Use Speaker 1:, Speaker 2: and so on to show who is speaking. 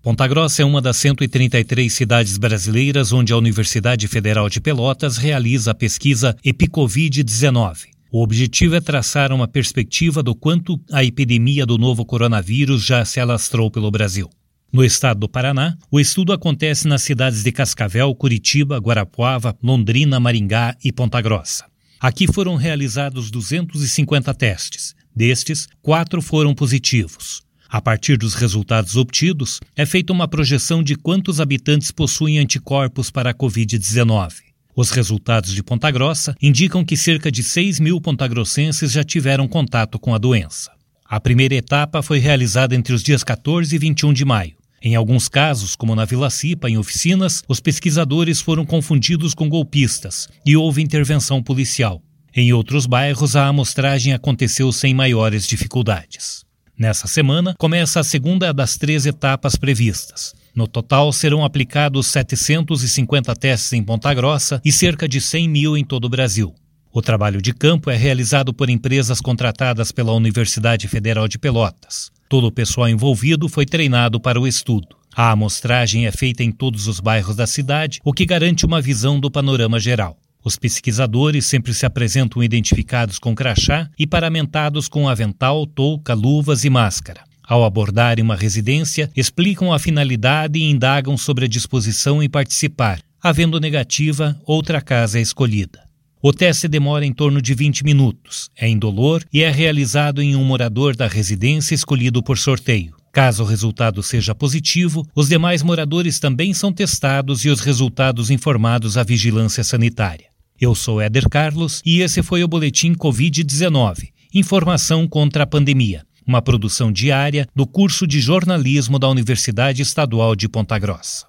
Speaker 1: Ponta Grossa é uma das 133 cidades brasileiras onde a Universidade Federal de Pelotas realiza a pesquisa EpiCovid-19. O objetivo é traçar uma perspectiva do quanto a epidemia do novo coronavírus já se alastrou pelo Brasil. No estado do Paraná, o estudo acontece nas cidades de Cascavel, Curitiba, Guarapuava, Londrina, Maringá e Ponta Grossa. Aqui foram realizados 250 testes. Destes, quatro foram positivos. A partir dos resultados obtidos, é feita uma projeção de quantos habitantes possuem anticorpos para a Covid-19. Os resultados de Ponta Grossa indicam que cerca de 6 mil pontagrossenses já tiveram contato com a doença. A primeira etapa foi realizada entre os dias 14 e 21 de maio. Em alguns casos, como na Vila Cipa, em oficinas, os pesquisadores foram confundidos com golpistas e houve intervenção policial. Em outros bairros, a amostragem aconteceu sem maiores dificuldades. Nessa semana, começa a segunda das três etapas previstas. No total, serão aplicados 750 testes em Ponta Grossa e cerca de 100 mil em todo o Brasil. O trabalho de campo é realizado por empresas contratadas pela Universidade Federal de Pelotas. Todo o pessoal envolvido foi treinado para o estudo. A amostragem é feita em todos os bairros da cidade, o que garante uma visão do panorama geral. Os pesquisadores sempre se apresentam identificados com crachá e paramentados com avental, touca, luvas e máscara. Ao abordarem uma residência, explicam a finalidade e indagam sobre a disposição em participar. Havendo negativa, outra casa é escolhida. O teste demora em torno de 20 minutos, é indolor e é realizado em um morador da residência escolhido por sorteio. Caso o resultado seja positivo, os demais moradores também são testados e os resultados informados à vigilância sanitária. Eu sou Éder Carlos e esse foi o Boletim Covid-19 Informação contra a Pandemia, uma produção diária do curso de jornalismo da Universidade Estadual de Ponta Grossa.